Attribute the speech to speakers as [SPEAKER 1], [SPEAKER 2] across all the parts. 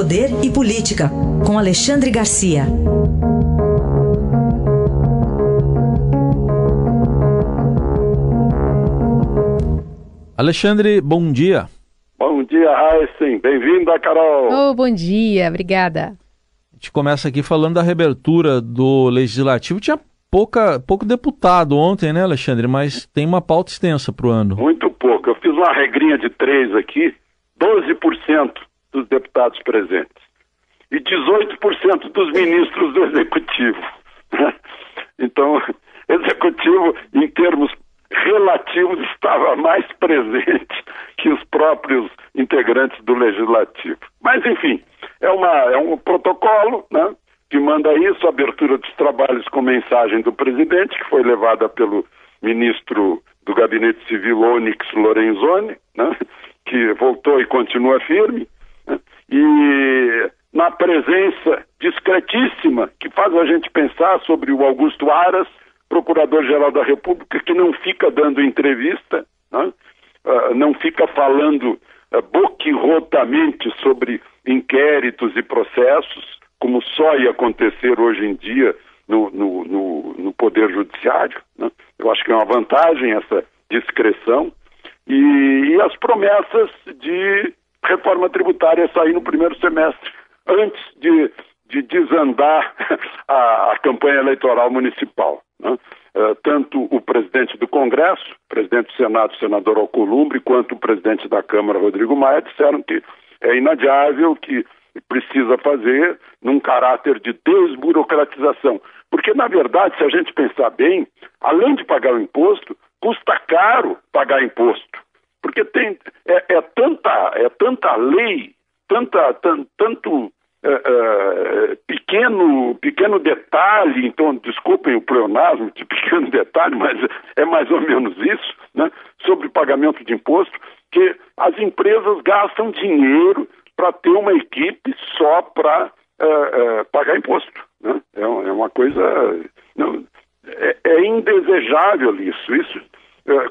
[SPEAKER 1] Poder e Política, com Alexandre Garcia.
[SPEAKER 2] Alexandre, bom dia.
[SPEAKER 3] Bom dia, Heisen. Bem-vinda, Carol.
[SPEAKER 4] Oh, bom dia, obrigada.
[SPEAKER 2] A gente começa aqui falando da reabertura do Legislativo. Tinha pouca, pouco deputado ontem, né, Alexandre? Mas tem uma pauta extensa para o ano.
[SPEAKER 3] Muito pouco. Eu fiz uma regrinha de três aqui: 12% dos deputados presentes e 18% dos ministros do Executivo. Então, Executivo, em termos relativos, estava mais presente que os próprios integrantes do Legislativo. Mas, enfim, é, uma, é um protocolo né, que manda isso, abertura dos trabalhos com mensagem do presidente, que foi levada pelo ministro do Gabinete Civil, Onyx Lorenzoni, né, que voltou e continua firme. E na presença discretíssima que faz a gente pensar sobre o Augusto Aras, procurador-geral da República, que não fica dando entrevista, né? uh, não fica falando uh, boquirrotamente sobre inquéritos e processos, como só ia acontecer hoje em dia no, no, no, no Poder Judiciário. Né? Eu acho que é uma vantagem essa discreção. E, e as promessas de reforma tributária sair no primeiro semestre antes de, de desandar a, a, campanha eleitoral municipal. Né? Uh, tanto o presidente do Congresso, presidente do Senado, senador Alcolumbre, quanto o presidente da Câmara, Rodrigo Maia, disseram que é inadiável, que precisa fazer num caráter de desburocratização. Porque, na verdade, se a gente pensar bem, além de pagar o imposto, custa caro pagar imposto. Porque tem, é, é tanta, é tanta lei, tanta, tanto é, é, pequeno, pequeno detalhe, então desculpem o pleonasmo de pequeno detalhe, mas é mais ou menos isso, né, sobre pagamento de imposto, que as empresas gastam dinheiro para ter uma equipe só para é, pagar imposto. Né? É, uma coisa. Não, é, é indesejável isso. Isso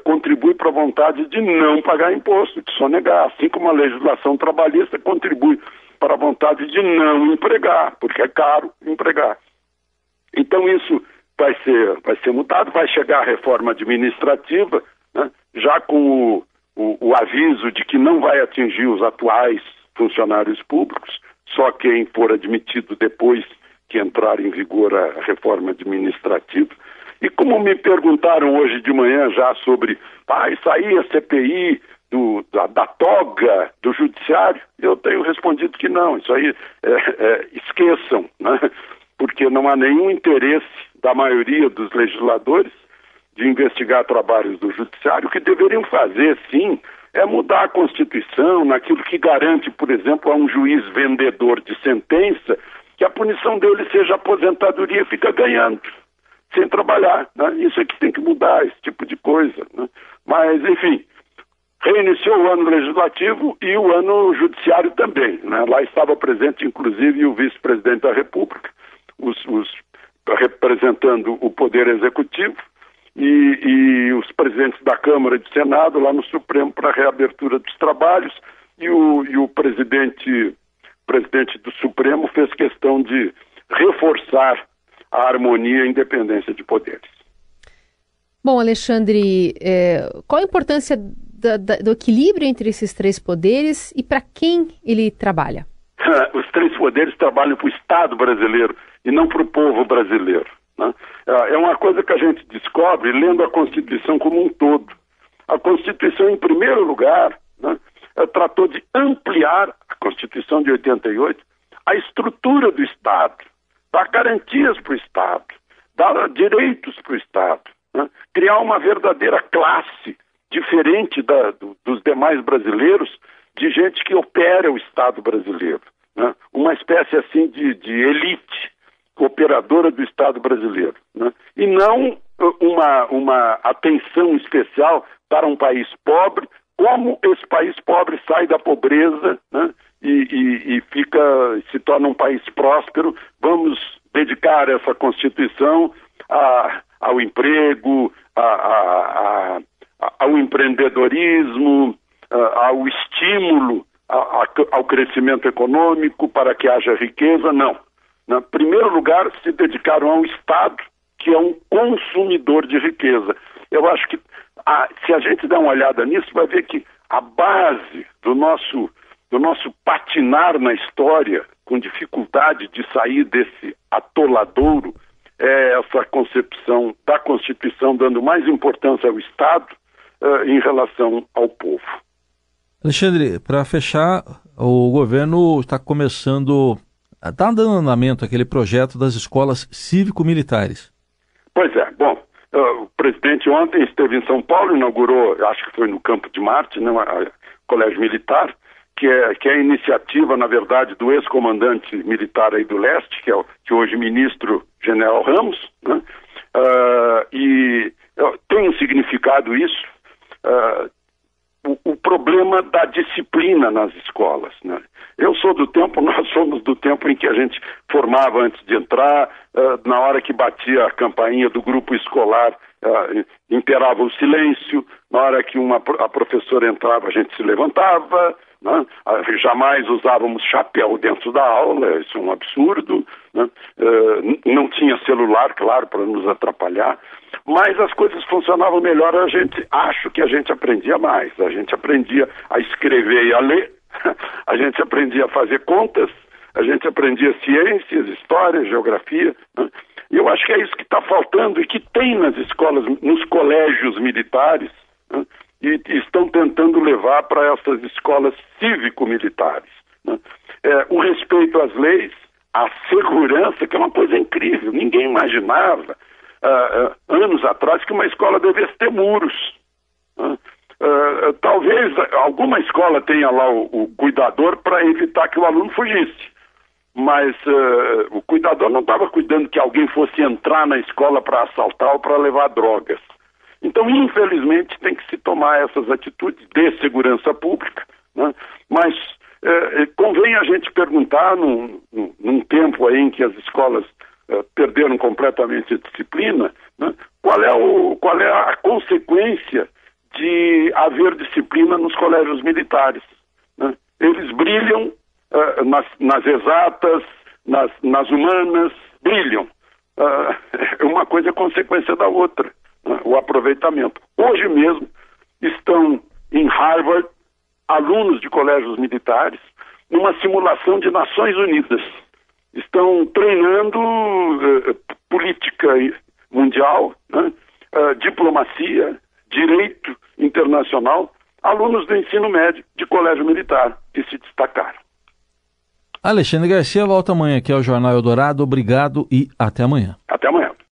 [SPEAKER 3] contribui para a vontade de não pagar imposto, de sonegar, assim como a legislação trabalhista contribui para a vontade de não empregar, porque é caro empregar. Então isso vai ser, vai ser mudado, vai chegar a reforma administrativa, né, já com o, o, o aviso de que não vai atingir os atuais funcionários públicos, só quem for admitido depois que entrar em vigor a reforma administrativa. E como me perguntaram hoje de manhã já sobre, ah, isso aí a CPI do, da, da, toga do judiciário, eu tenho respondido que não, isso aí é, é, esqueçam, né? porque não há nenhum interesse da maioria dos legisladores de investigar trabalhos do judiciário. O que deveriam fazer, sim, é mudar a Constituição naquilo que garante, por exemplo, a um juiz vendedor de sentença que a punição dele seja aposentadoria e fica ganhando sem trabalhar. Né? Isso é que tem que mudar, esse tipo de coisa. Né? Mas, enfim, reiniciou o ano legislativo e o ano judiciário também. Né? Lá estava presente, inclusive, o vice-presidente da República, os, os, representando o Poder Executivo, e, e, os presidentes da Câmara e do Senado lá no Supremo para a reabertura dos trabalhos, e o, e o presidente, presidente do Supremo fez questão de reforçar a harmonia e a independência de poderes.
[SPEAKER 4] Bom, Alexandre, é, qual a importância da, da, do equilíbrio entre esses três poderes e para quem ele trabalha?
[SPEAKER 3] Os três poderes trabalham para o Estado brasileiro e não para o povo brasileiro. Né? É, é uma coisa que a gente descobre lendo a Constituição como um todo. A Constituição, em primeiro lugar, né, é, tratou de ampliar a Constituição de 88, a estrutura do Estado, dar garantias para o Estado, dar direitos para o Estado, né? criar uma verdadeira classe diferente da, do, dos demais brasileiros, de gente que opera o Estado brasileiro. Né? Uma espécie assim de, de elite operadora do Estado brasileiro. Né? E não uh, uma, uma atenção especial para um país pobre, como esse país pobre sai da pobreza né? E, e, e fica, se torna um país próspero. Vamos dedicar essa Constituição a, ao emprego, a, a, ao empreendedorismo, ao estímulo ao crescimento econômico, para que haja riqueza, não. Em primeiro lugar, se dedicaram ao Estado, que é um consumidor de riqueza. Eu acho que, a, se a gente der uma olhada nisso, vai ver que a base do nosso, do nosso patinar na história, com dificuldade de sair desse atoladouro, é essa concepção da Constituição dando mais importância ao Estado uh, em relação ao povo.
[SPEAKER 2] Alexandre, para fechar, o governo está começando, está dando andamento aquele projeto das escolas cívico-militares.
[SPEAKER 3] Pois é, bom, uh, o presidente ontem esteve em São Paulo, inaugurou, acho que foi no Campo de Marte, né, a, colégio militar, que é, que é a iniciativa, na verdade, do ex-comandante militar aí do leste, que é o, que hoje ministro General Ramos, né, uh, e tem um significado isso, uh, o, o, problema da disciplina nas escolas. Né? Eu sou do tempo, nós somos do tempo em que a gente formava antes de entrar, uh, na hora que batia a campainha do grupo escolar, imperava o silêncio, na hora que uma, a professora entrava, a gente se levantava, né? uh, jamais usávamos chapéu dentro da aula, isso é um absurdo, né? não tinha celular, claro, para nos atrapalhar mas as coisas funcionavam melhor, a gente acho que a gente aprendia mais, a gente aprendia a escrever e a ler, a gente aprendia a fazer contas, a gente aprendia ciências, história, geografia. Né? E eu acho que é isso que está faltando e que tem nas escolas, nos colégios militares? E, estão tentando levar para essas escolas cívico-militares. Né? É, o respeito às leis, a segurança, que é uma coisa incrível, ninguém imaginava uh, anos atrás que uma escola devesse ter muros. Uh, uh, talvez alguma escola tenha lá o, o cuidador para evitar que o aluno fugisse. Mas o cuidador não estava cuidando que alguém fosse entrar na escola para assaltar ou para levar drogas. Então, infelizmente, tem que se tomar essas atitudes de segurança pública. Né? Mas convém a gente perguntar, num, num tempo aí em que as escolas eh, perderam completamente a disciplina, né? qual, é o, qual é a consequência de haver disciplina nos colégios militares? Né? Eles brilham nas, nas, exatas, nas, nas, humanas, brilham. Uh, uma coisa é consequência da outra? O aproveitamento. Hoje mesmo estão em Harvard alunos de colégios militares numa simulação de Nações Unidas estão treinando uh, política mundial, né? uh, diplomacia, direito internacional, alunos do ensino médio de colégio militar que se destacaram.
[SPEAKER 2] Alexandre Garcia volta amanhã aqui ao Jornal Eldorado. Obrigado e até amanhã.